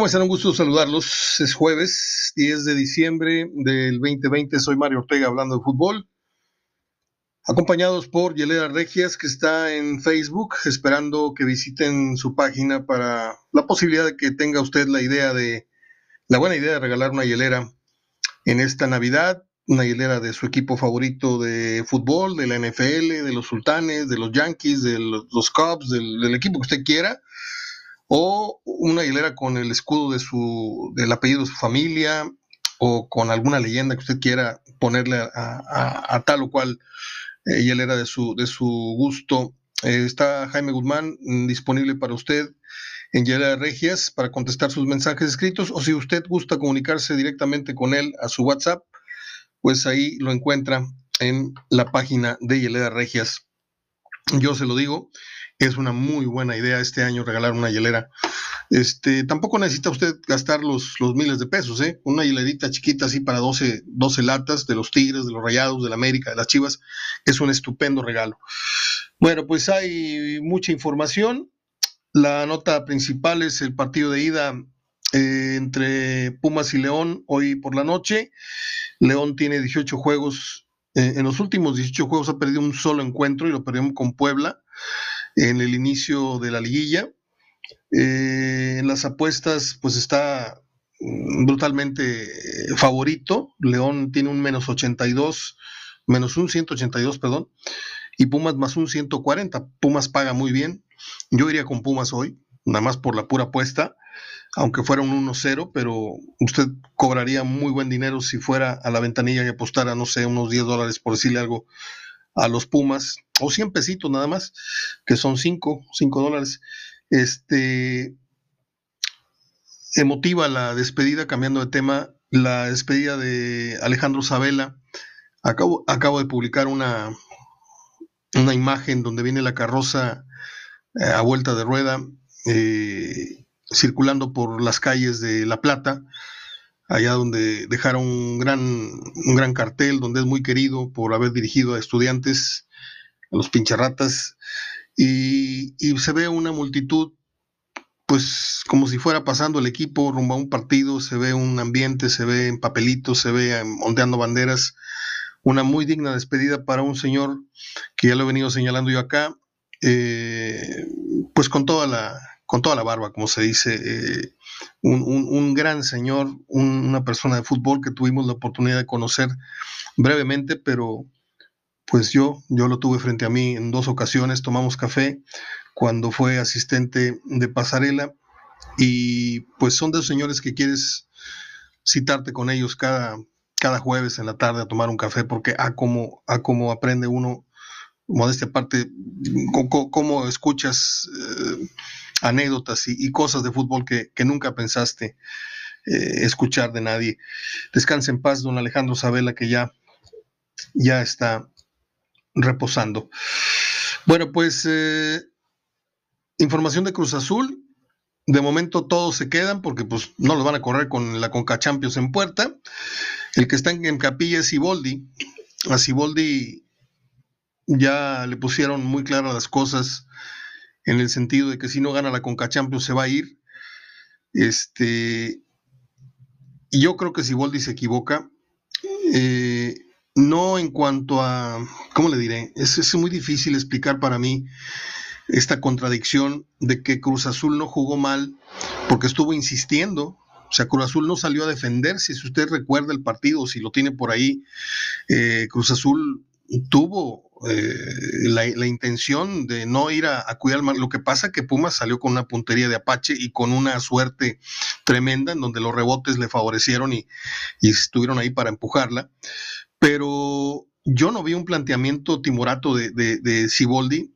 ¿Cómo? Un gusto saludarlos. Es jueves 10 de diciembre del 2020. Soy Mario Ortega hablando de fútbol. Acompañados por Yelera Regias, que está en Facebook, esperando que visiten su página para la posibilidad de que tenga usted la idea de, la buena idea de regalar una hielera en esta Navidad, una hielera de su equipo favorito de fútbol, de la NFL, de los Sultanes, de los Yankees, de los, Cubs, del equipo que usted quiera o una hilera con el escudo de su, del apellido de su familia, o con alguna leyenda que usted quiera ponerle a, tal o cual eh, hilera de su, de su gusto. Eh, está Jaime Guzmán mm, disponible para usted en Hielera Regias para contestar sus mensajes escritos, o si usted gusta comunicarse directamente con él a su WhatsApp, pues ahí lo encuentra en la página de Hielera Regias. Yo se lo digo, es una muy buena idea este año regalar una hielera. Este, tampoco necesita usted gastar los, los miles de pesos, ¿eh? Una hielerita chiquita así para 12, 12 latas de los Tigres, de los Rayados, de la América, de las Chivas, es un estupendo regalo. Bueno, pues hay mucha información. La nota principal es el partido de ida eh, entre Pumas y León hoy por la noche. León tiene 18 juegos. Eh, en los últimos 18 juegos ha perdido un solo encuentro y lo perdimos con Puebla en el inicio de la liguilla. Eh, en las apuestas, pues está mm, brutalmente eh, favorito. León tiene un menos 82, menos un 182, perdón, y Pumas más un 140. Pumas paga muy bien. Yo iría con Pumas hoy, nada más por la pura apuesta, aunque fuera un 1-0, pero usted cobraría muy buen dinero si fuera a la ventanilla y apostara, no sé, unos 10 dólares por decirle algo a los Pumas, o 100 pesitos nada más, que son 5, 5 dólares. Este, emotiva la despedida, cambiando de tema, la despedida de Alejandro Sabela. Acabo, acabo de publicar una, una imagen donde viene la carroza eh, a vuelta de rueda, eh, circulando por las calles de La Plata allá donde dejaron un gran, un gran cartel, donde es muy querido por haber dirigido a estudiantes, a los pincharratas, y, se ve una multitud, pues como si fuera pasando el equipo rumbo a un partido, se ve un ambiente, se ve en papelitos, se ve ondeando banderas, una muy digna despedida para un señor que ya lo he venido señalando yo acá, eh, pues con toda la, con toda la barba, como se dice, eh, un, gran señor, una persona de fútbol que tuvimos la oportunidad de conocer brevemente, pero pues yo, yo lo tuve frente a mí en dos ocasiones, tomamos café cuando fue asistente de pasarela y pues son de los señores que quieres citarte con ellos cada, cada jueves en la tarde a tomar un café porque a cómo, a cómo aprende uno, modestia aparte, cómo, escuchas eh, anécdotas y, cosas de fútbol que, nunca pensaste eh, escuchar de nadie. Descanse en paz, don Alejandro Sabela, que ya, ya está reposando. Bueno, pues eh, información de Cruz Azul. De momento todos se quedan porque pues no los van a correr con la Conca Champions en puerta. El que está en, capilla es Siboldi. A Siboldi ya le pusieron muy claras las cosas en el sentido de que si no gana la Conca Champions se va a ir. Este, y yo creo que si Boldi se equivoca, eh, no en cuanto a, ¿cómo le diré? Es, es muy difícil explicar para mí esta contradicción de que Cruz Azul no jugó mal porque estuvo insistiendo. O sea, Cruz Azul no salió a defenderse. Si usted recuerda el partido, si lo tiene por ahí, eh, Cruz Azul tuvo eh, la, intención de no ir a, cuidar Lo que pasa que Pumas salió con una puntería de Apache y con una suerte tremenda en donde los rebotes le favorecieron y, estuvieron ahí para empujarla. Pero yo no vi un planteamiento timorato de, de, Ciboldi,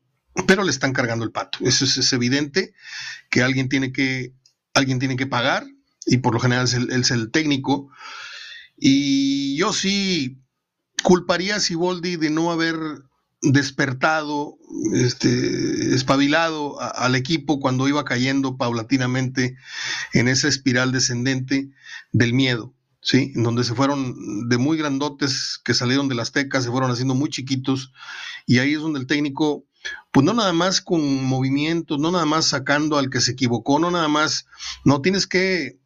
pero le están cargando el pato. Eso es, evidente que alguien tiene que, alguien tiene que pagar y por lo general es el técnico. Y yo sí culparía a Siboldi de no haber despertado, este, espabilado al equipo cuando iba cayendo paulatinamente en esa espiral descendente del miedo, ¿sí? En donde se fueron de muy grandotes que salieron de las tecas, se fueron haciendo muy chiquitos, y ahí es donde el técnico pues no nada más con movimientos, no nada más sacando al que se equivocó, no nada más, no tienes que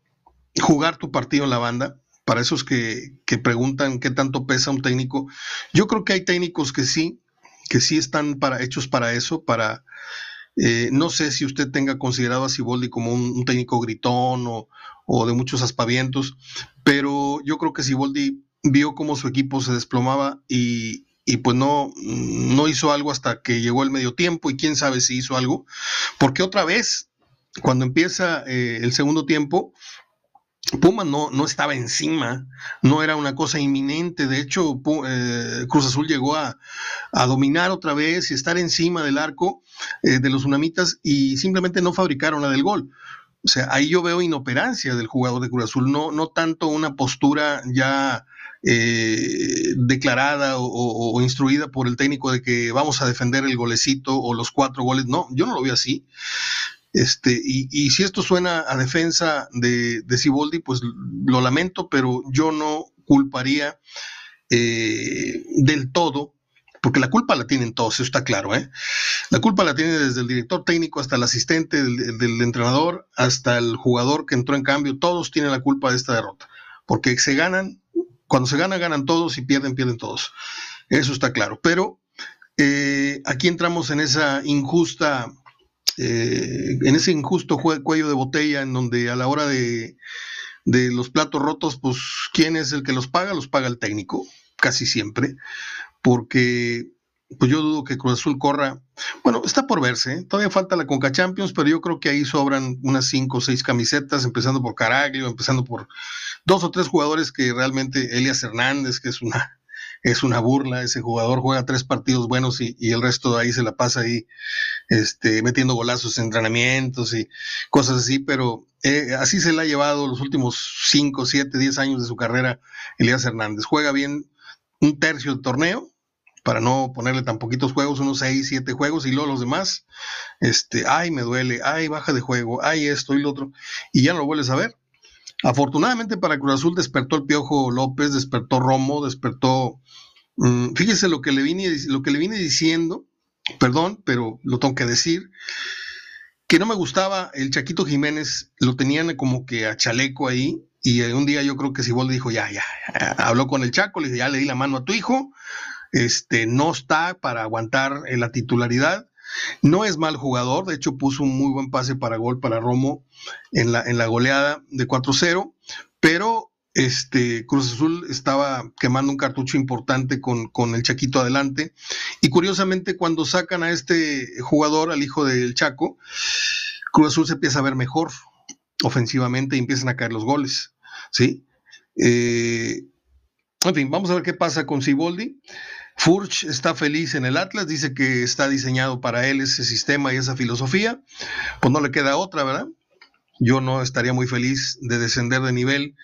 jugar tu partido en la banda. Para esos que, que preguntan qué tanto pesa un técnico, yo creo que hay técnicos que sí, que sí están para, hechos para eso, para, eh, no sé si usted tenga considerado a Siboldi como un, técnico gritón o, o, de muchos aspavientos, pero yo creo que Siboldi vio cómo su equipo se desplomaba y, y pues no, no hizo algo hasta que llegó el medio tiempo y quién sabe si hizo algo, porque otra vez, cuando empieza eh, el segundo tiempo, Puma no, no estaba encima, no era una cosa inminente, de hecho eh, Cruz Azul llegó a, dominar otra vez y estar encima del arco eh, de los unamitas y simplemente no fabricaron la del gol. O sea, ahí yo veo inoperancia del jugador de Cruz Azul, no, no tanto una postura ya eh, declarada o, instruida por el técnico de que vamos a defender el golecito o los cuatro goles. No, yo no lo veo así. Este, y, si esto suena a defensa de, de pues lo lamento, pero yo no culparía eh, del todo, porque la culpa la tienen todos, eso está claro, ¿eh? La culpa la tiene desde el director técnico hasta el asistente del, del entrenador, hasta el jugador que entró en cambio, todos tienen la culpa de esta derrota, porque se ganan cuando se gana, ganan todos y pierden, pierden todos. Eso está claro. Pero eh, aquí entramos en esa injusta, eh, en ese injusto cuello de botella en donde a la hora de, de los platos rotos, pues, ¿quién es el que los paga? Los paga el técnico, casi siempre, porque pues yo dudo que Cruz Azul corra. Bueno, está por verse, ¿eh? todavía falta la Conca Champions, pero yo creo que ahí sobran unas cinco o seis camisetas, empezando por Caraglio, empezando por dos o tres jugadores que realmente, Elias Hernández, que es una, es una burla, ese jugador juega tres partidos buenos y, el resto de ahí se la pasa ahí este, metiendo golazos en entrenamientos y cosas así, pero eh, así se le ha llevado los últimos cinco, siete, diez años de su carrera Elías Hernández. Juega bien un tercio del torneo, para no ponerle tan poquitos juegos, unos 6, 7 juegos, y luego los demás, este, ay, me duele, ay, baja de juego, ay, esto y lo otro, y ya no lo vuelves a ver. Afortunadamente para Cruz Azul despertó el Piojo López, despertó Romo, despertó, mm, fíjese lo que, le vine, lo que le vine diciendo, perdón, pero lo tengo que decir, que no me gustaba el Chaquito Jiménez, lo tenían como que a chaleco ahí, y un día yo creo que Siboldi dijo, ya, ya, habló con el Chaco, le dijo, ya le di la mano a tu hijo, este, no está para aguantar en la titularidad. No es mal jugador, de hecho puso un muy buen pase para gol para Romo en la, en la goleada de 4-0, pero este, Cruz Azul estaba quemando un cartucho importante con, con, el Chaquito adelante. Y curiosamente, cuando sacan a este jugador, al hijo del Chaco, Cruz Azul se empieza a ver mejor ofensivamente y empiezan a caer los goles. ¿sí? Eh, en fin, vamos a ver qué pasa con Siboldi. Furch está feliz en el Atlas, dice que está diseñado para él ese sistema y esa filosofía. Pues no le queda otra, ¿verdad? Yo no estaría muy feliz de descender de nivel,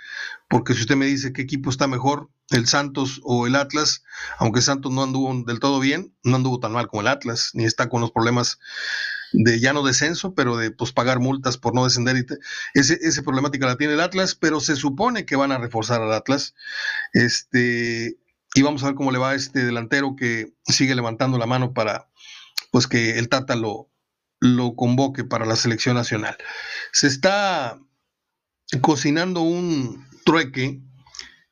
porque si usted me dice qué equipo está mejor, el Santos o el Atlas, aunque Santos no anduvo del todo bien, no anduvo tan mal como el Atlas, ni está con los problemas de ya no descenso, pero de pues, pagar multas por no descender. ese, problemática la tiene el Atlas, pero se supone que van a reforzar al Atlas. Este, y vamos a ver cómo le va a este delantero que sigue levantando la mano para pues que el Tata lo, lo convoque para la selección nacional. Se está cocinando un trueque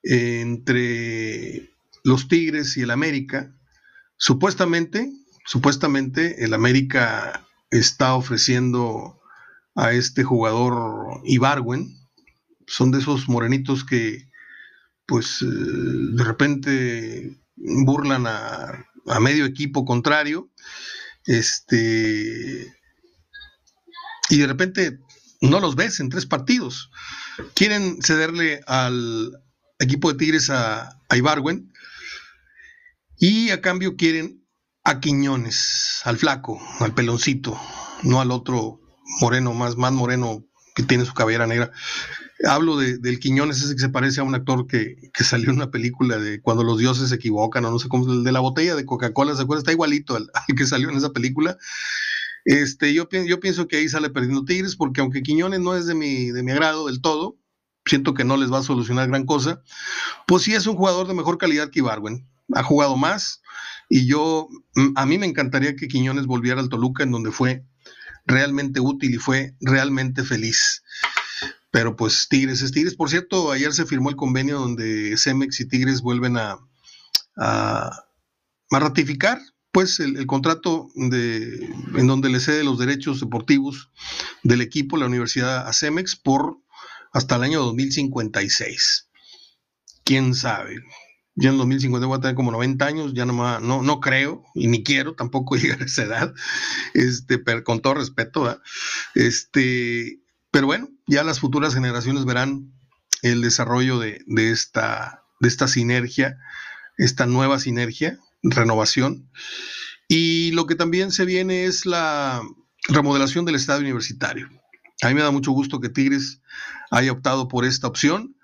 entre los Tigres y el América. Supuestamente, supuestamente el América está ofreciendo a este jugador Ibarwen. Son de esos morenitos que pues eh, de repente burlan a, medio equipo contrario, este, y de repente no los ves en tres partidos. Quieren cederle al equipo de Tigres a, a Ibarwen y a cambio quieren a Quiñones, al flaco, al peloncito, no al otro moreno, más, más moreno que tiene su cabellera negra. Hablo de, del Quiñones, ese que se parece a un actor que, salió en una película de cuando los dioses se equivocan, o no sé cómo, el de la botella de Coca-Cola, ¿se acuerda? Está igualito al, que salió en esa película. Este, yo, pienso que ahí sale perdiendo Tigres, porque aunque Quiñones no es de mi, de mi agrado del todo, siento que no les va a solucionar gran cosa, pues sí es un jugador de mejor calidad que Ibarwen. Ha jugado más Y yo, mm, a mí me encantaría que Quiñones volviera al Toluca, en donde fue realmente útil y fue realmente feliz. Pero pues Tigres es Tigres. Por cierto, ayer se firmó el convenio donde Cemex y Tigres vuelven a, a, ratificar pues el, contrato de, en donde le cede los derechos deportivos del equipo, la Universidad a Cemex, por hasta el año 2056. ¿Quién sabe? Yo en 2050 voy a tener como 90 años, ya no, no, no creo y ni quiero tampoco llegar a esa edad, este, pero con todo respeto, este, pero bueno, ya las futuras generaciones verán el desarrollo de, de, esta, de esta sinergia, esta nueva sinergia, renovación. Y lo que también se viene es la remodelación del estadio universitario. A mí me da mucho gusto que Tigres haya optado por esta opción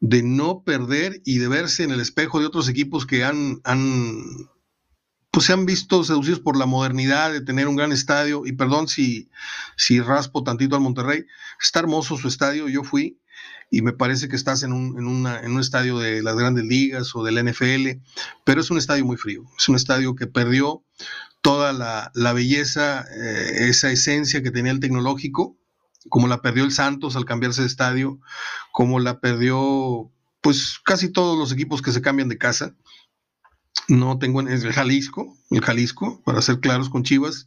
de no perder y de verse en el espejo de otros equipos que han, han pues se han visto seducidos por la modernidad de tener un gran estadio. Y perdón si, si raspo tantito al Monterrey, está hermoso su estadio. Yo fui y me parece que estás en un, en, en un estadio de las grandes ligas o del NFL, pero es un estadio muy frío. Es un estadio que perdió toda la, la belleza, eh, esa esencia que tenía el tecnológico como la perdió el Santos al cambiarse de estadio, como la perdió pues casi todos los equipos que se cambian de casa. No tengo en el Jalisco, el Jalisco, para ser claros con Chivas.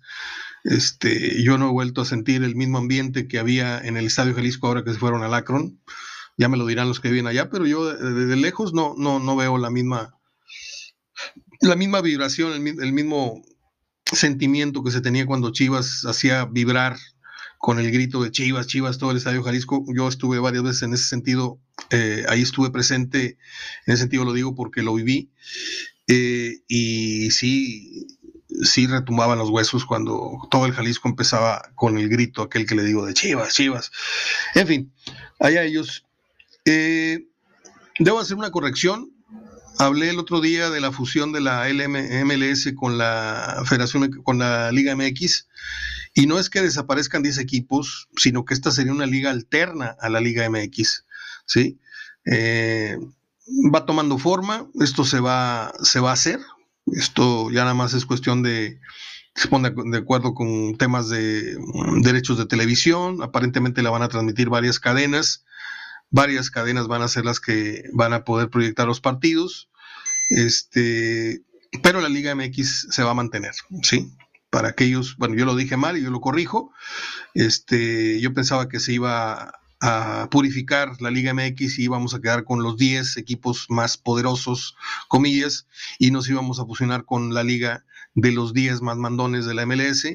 Este, yo no he vuelto a sentir el mismo ambiente que había en el Estadio Jalisco ahora que se fueron al Akron. Ya me lo dirán los que viven allá, pero yo desde lejos no, no, no veo la misma, la misma vibración, el, el mismo sentimiento que se tenía cuando Chivas hacía vibrar con el grito de Chivas, Chivas, todo el Estadio Jalisco. Yo estuve varias veces en ese sentido, eh, ahí estuve presente, en ese sentido lo digo porque lo viví, eh, y sí, sí retumbaban los huesos cuando todo el Jalisco empezaba con el grito, aquel que le digo de Chivas, Chivas. En fin, allá ellos. Eh, debo hacer una corrección. Hablé el otro día de la fusión de la MLS con la Federación, con la Liga MX. Y no es que desaparezcan 10 equipos, sino que esta sería una liga alterna a la Liga MX. ¿sí? Eh, va tomando forma, esto se va, se va a hacer. Esto ya nada más es cuestión de se pone de acuerdo con temas de mm, derechos de televisión. Aparentemente la van a transmitir varias cadenas. Varias cadenas van a ser las que van a poder proyectar los partidos. Este, pero la Liga MX se va a mantener, ¿sí? para aquellos, bueno, yo lo dije mal y yo lo corrijo, este, yo pensaba que se iba a purificar la Liga MX y íbamos a quedar con los 10 equipos más poderosos, comillas, y nos íbamos a fusionar con la liga de los 10 más mandones de la MLS,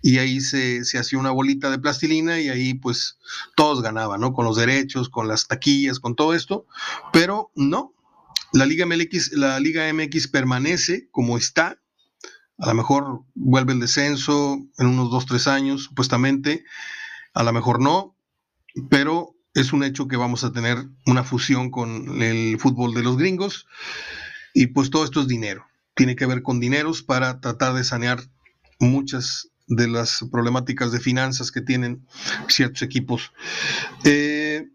y ahí se, se hacía una bolita de plastilina y ahí pues todos ganaban, ¿no? Con los derechos, con las taquillas, con todo esto, pero no, la Liga MX, la Liga MX permanece como está, a lo mejor vuelve el descenso en unos dos, tres años, supuestamente. A lo mejor no, pero es un hecho que vamos a tener una fusión con el fútbol de los gringos. Y pues todo esto es dinero. Tiene que ver con dineros para tratar de sanear muchas de las problemáticas de finanzas que tienen ciertos equipos. Eh,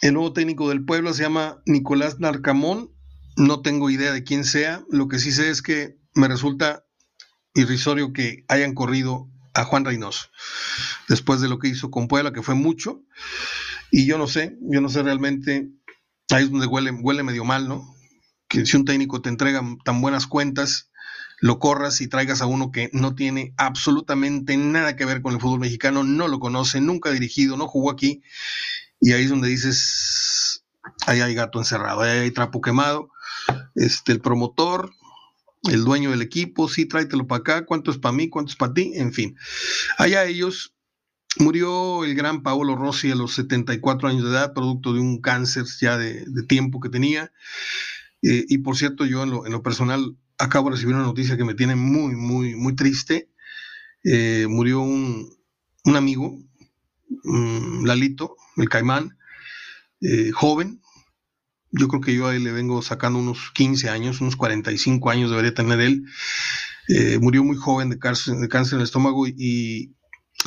el nuevo técnico del pueblo se llama Nicolás Narcamón. No tengo idea de quién sea. Lo que sí sé es que me resulta irrisorio que hayan corrido a Juan Reynoso después de lo que hizo con Puebla, que fue mucho. Y yo no sé, yo no sé realmente, ahí es donde huele, huele medio mal, ¿no? Que si un técnico te entrega tan buenas cuentas, lo corras y traigas a uno que no tiene absolutamente nada que ver con el fútbol mexicano, no lo conoce, nunca ha dirigido, no jugó aquí. Y ahí es donde dices, ahí hay gato encerrado, ahí hay trapo quemado. Este, el promotor, el dueño del equipo, sí, tráetelo para acá, cuánto es para mí, cuánto es para ti, en fin. Allá ellos, murió el gran Paolo Rossi a los 74 años de edad, producto de un cáncer ya de, tiempo que tenía. Eh, y por cierto, yo en lo, personal acabo de recibir una noticia que me tiene muy, muy, muy triste. Eh, murió un, amigo, Lalito, el Caimán, eh, joven, yo creo que yo ahí le vengo sacando unos 15 años, unos 45 años debería tener él. Eh, murió muy joven de cáncer, de cáncer en el estómago y,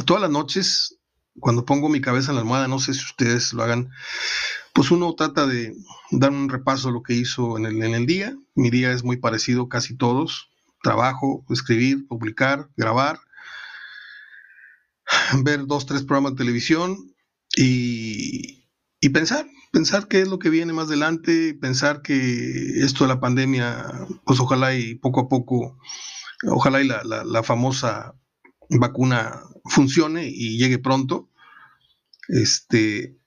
todas las noches, cuando pongo mi cabeza en la almohada, no sé si ustedes lo hagan, pues uno trata de dar un repaso a lo que hizo en el, en el día. Mi día es muy parecido casi todos. Trabajo, escribir, publicar, grabar, ver dos, tres programas de televisión y, y pensar, pensar qué es lo que viene más adelante, pensar que esto de la pandemia, pues ojalá y poco a poco, ojalá y la, la, famosa vacuna funcione y llegue pronto. Este,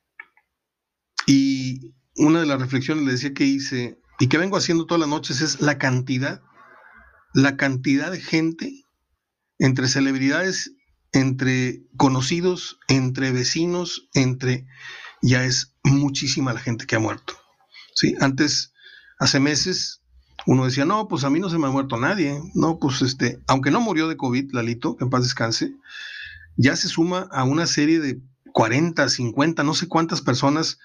y una de las reflexiones le decía que hice y que vengo haciendo todas las noches es la cantidad, la cantidad de gente entre celebridades, entre conocidos, entre vecinos, entre ya es muchísima la gente que ha muerto. ¿sí? Antes, hace meses, uno decía, no, pues a mí no se me ha muerto nadie, no, pues este, aunque no murió de COVID, Lalito, en paz descanse, ya se suma a una serie de 40, 50, no sé cuántas personas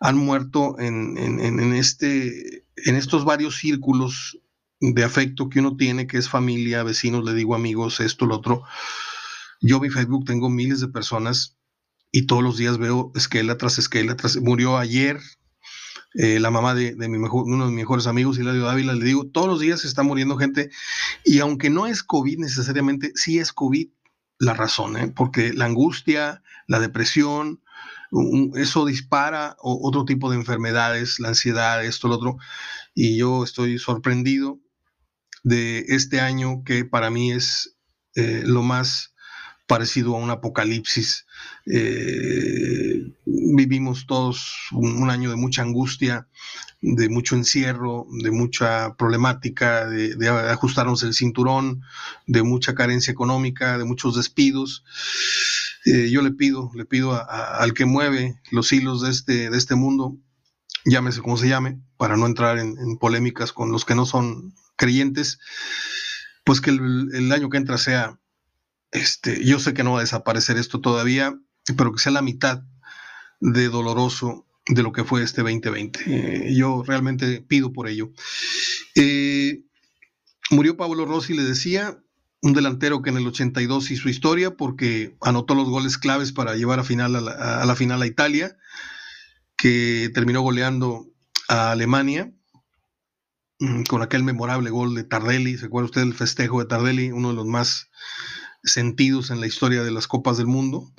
han muerto en, este, en estos varios círculos de afecto que uno tiene, que es familia, vecinos, le digo amigos, esto, lo otro. Yo mi Facebook tengo miles de personas y todos los días veo esquela tras esquela tras. Murió ayer eh, la mamá de, mi uno de mis mejores amigos, Hilario Dávila, le digo, todos los días se está muriendo gente y aunque no es COVID necesariamente, sí es COVID la razón, ¿eh? porque la angustia, la depresión, eso dispara otro tipo de enfermedades, la ansiedad, esto, lo otro. Y yo estoy sorprendido de este año que para mí es eh, lo más parecido a un apocalipsis. Eh, vivimos todos un, año de mucha angustia, de mucho encierro, de mucha problemática, de, ajustarnos el cinturón, de mucha carencia económica, de muchos despidos. Eh, yo le pido, le pido al que mueve los hilos de este, de este mundo, llámese como se llame, para no entrar en, polémicas con los que no son creyentes, pues que el, el, año que entra sea, este, yo sé que no va a desaparecer esto todavía, pero que sea la mitad de doloroso de lo que fue este 2020. Eh, yo realmente pido por ello. Eh, murió Pablo Rossi, le decía, un delantero que en el 82 hizo historia porque anotó los goles claves para llevar a, final a, la, final a Italia, que terminó goleando a Alemania mm, con aquel memorable gol de Tardelli. ¿Se acuerda usted del festejo de Tardelli? Uno de los más sentidos en la historia de las Copas del Mundo.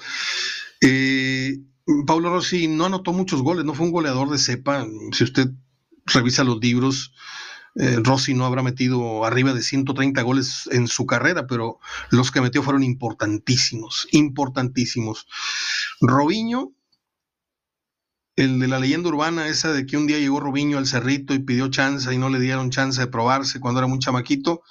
Eh, Rossi no anotó muchos goles, no fue un goleador de cepa. Si usted revisa los libros, eh, Rossi no habrá metido arriba de 130 goles en su carrera, pero los que metió fueron importantísimos, importantísimos. Robinho, el de la leyenda urbana, esa de que un día llegó Robinho al cerrito y pidió chance y no le dieron chance de probarse cuando era muy chamaquito,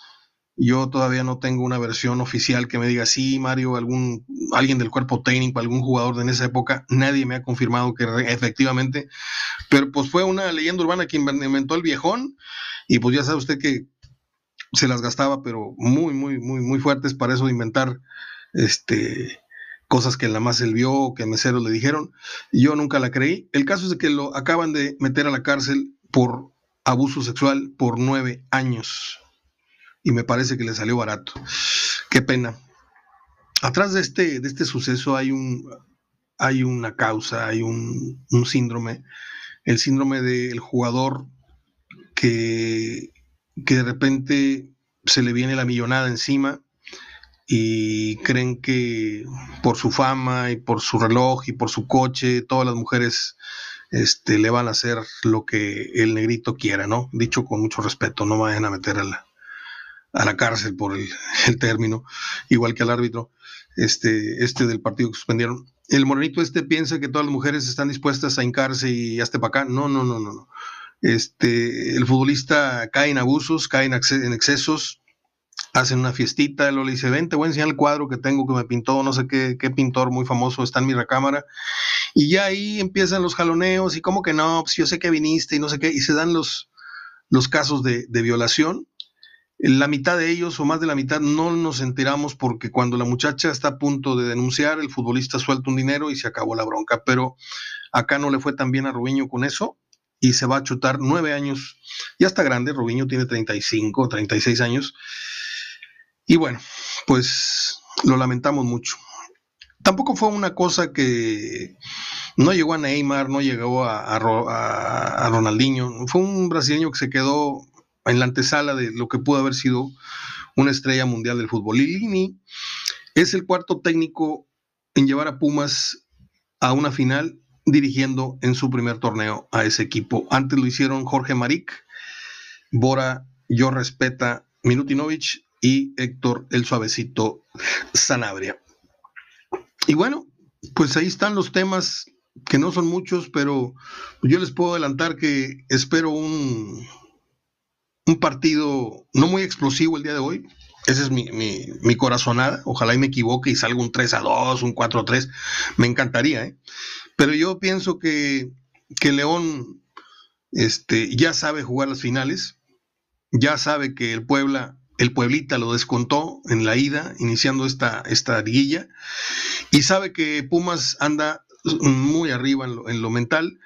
yo todavía no tengo una versión oficial que me diga, sí, Mario, algún, alguien del cuerpo técnico, algún jugador de en esa época, nadie me ha confirmado que efectivamente, pero pues fue una leyenda urbana que inventó el viejón y pues ya sabe usted que se las gastaba, pero muy, muy, muy, muy fuertes para eso de inventar este, cosas que la más él vio, que meseros le dijeron. Yo nunca la creí. El caso es de que lo acaban de meter a la cárcel por abuso sexual por nueve años y me parece que le salió barato. Qué pena. Atrás de este, de este suceso hay, un, hay una causa, hay un, síndrome, el síndrome del jugador que, que de repente se le viene la millonada encima y creen que por su fama y por su reloj y por su coche, todas las mujeres este, le van a hacer lo que el negrito quiera, ¿no? Dicho con mucho respeto, no vayan a meter a la, a la cárcel por el, término, igual que al árbitro este, este del partido que suspendieron. El morenito este piensa que todas las mujeres están dispuestas a hincarse y hasta para acá. No, no, no, no, no. Este, el futbolista cae en abusos, cae en, excesos, hacen una fiestita, lo le dice, ven, te voy a enseñar el cuadro que tengo que me pintó, no sé qué, qué pintor muy famoso está en mi recámara. Y ya ahí empiezan los jaloneos y como que no, pues yo sé que viniste y no sé qué, y se dan los, los casos de, de violación la mitad de ellos o más de la mitad no nos enteramos porque cuando la muchacha está a punto de denunciar, el futbolista suelta un dinero y se acabó la bronca. Pero acá no le fue tan bien a Rubiño con eso y se va a chutar nueve años. Ya está grande, Rubiño tiene 35, 36 años. Y bueno, pues lo lamentamos mucho. Tampoco fue una cosa que, No llegó a Neymar, no llegó a, a, Ronaldinho. Fue un brasileño que se quedó en la antesala de lo que pudo haber sido una estrella mundial del fútbol. Lilini es el cuarto técnico en llevar a Pumas a una final dirigiendo en su primer torneo a ese equipo. Antes lo hicieron Jorge Maric, Bora, Yo Respeta, Minutinovich y Héctor el Suavecito Sanabria. Y bueno, pues ahí están los temas que no son muchos, pero yo les puedo adelantar que espero un, un partido no muy explosivo el día de hoy. Esa es mi, mi, corazonada. Ojalá y me equivoque y salga un 3 a 2, un 4 a 3. Me encantaría, ¿eh? Pero yo pienso que, que León este, ya sabe jugar las finales. Ya sabe que el Puebla, el Pueblita lo descontó en la ida, iniciando esta, esta liguilla. Y sabe que Pumas anda muy arriba en lo mental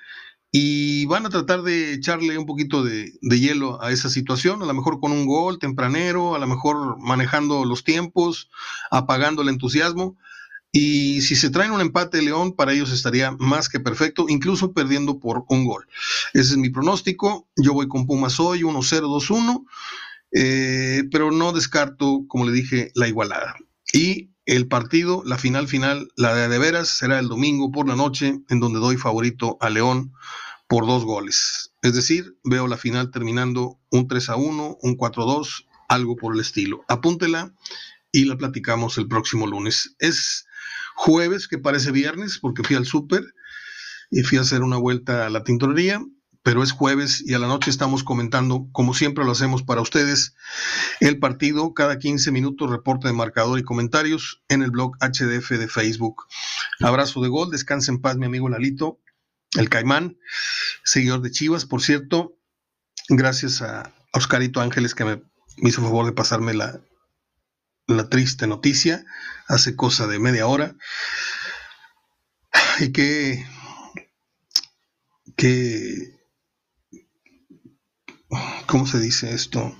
y van a tratar de echarle un poquito de, hielo a esa situación, a lo mejor con un gol tempranero, a lo mejor manejando los tiempos, apagando el entusiasmo. Y si se traen un empate León, para ellos estaría más que perfecto, incluso perdiendo por un gol. Ese es mi pronóstico. Yo voy con Pumas hoy, 1-0, 2-1, eh, pero no descarto, como le dije, la igualada. Y el partido, la final final, la de de veras, será el domingo por la noche, en donde doy favorito a León por dos goles. Es decir, veo la final terminando un 3 a 1, un 4 a 2, algo por el estilo. Apúntela y la platicamos el próximo lunes. Es jueves, que parece viernes, porque fui al súper y fui a hacer una vuelta a la tintorería, pero es jueves y a la noche estamos comentando, como siempre lo hacemos para ustedes, el partido. Cada 15 minutos, reporte de marcador y comentarios en el blog HDF de Facebook. Abrazo de gol, descanse en paz, mi amigo Lalito el Caimán, seguidor de Chivas, por cierto, gracias a Oscarito Ángeles que me, hizo favor de pasarme la, la triste noticia hace cosa de media hora. Y que, que, ¿cómo se dice esto?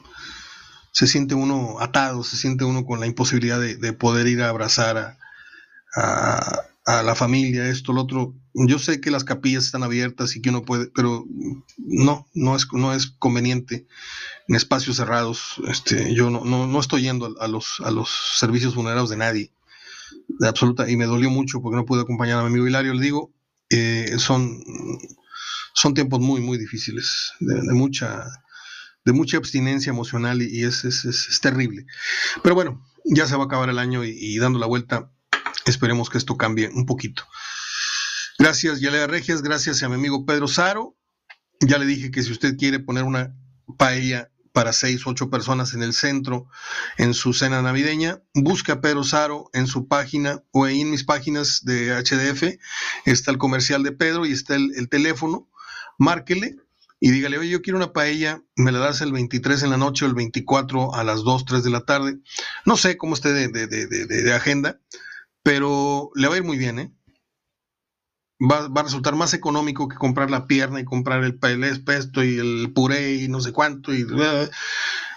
Se siente uno atado, se siente uno con la imposibilidad de, poder ir a abrazar a la familia, esto, lo otro. Yo sé que las capillas están abiertas y que uno puede, pero no, no es, no es conveniente en espacios cerrados. Este, yo no, no, estoy yendo a, los, a los servicios funerarios de nadie, de absoluta, y me dolió mucho porque no pude acompañar a mi amigo Hilario. Le digo, eh, son, son tiempos muy, muy difíciles, de, mucha de mucha abstinencia emocional y, es, es, es, terrible. Pero bueno, ya se va a acabar el año y dando la vuelta, Esperemos que esto cambie un poquito. Gracias, Yalea Regias. Gracias a mi amigo Pedro Saro. Ya le dije que si usted quiere poner una paella para seis, ocho personas en el centro en su cena navideña, busca a Pedro Saro en su página o en mis páginas de HDF. Está el comercial de Pedro y está el, teléfono. Márquele y dígale, oye, yo quiero una paella, me la das el 23 en la noche o el 24 a las 2, 3 de la tarde. No sé cómo esté de, de agenda, pero le va a ir muy bien, ¿eh? Va, a resultar más económico que comprar la pierna y comprar el, espesto y el puré y no sé cuánto. Y,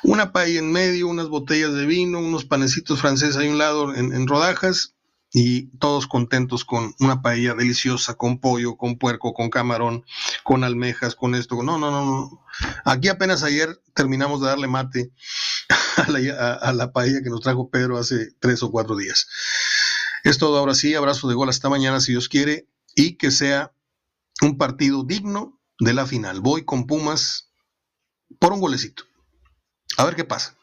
una paella en medio, unas botellas de vino, unos panecitos franceses ahí a un lado en, rodajas y todos contentos con una paella deliciosa, con pollo, con puerco, con camarón, con almejas, con esto. No, no, no, no. Aquí apenas ayer terminamos de darle mate a la, a la paella que nos trajo Pedro hace tres o cuatro días. Es todo ahora sí, abrazo de gol hasta mañana si Dios quiere y que sea un partido digno de la final. Voy con Pumas por un golecito. A ver qué pasa.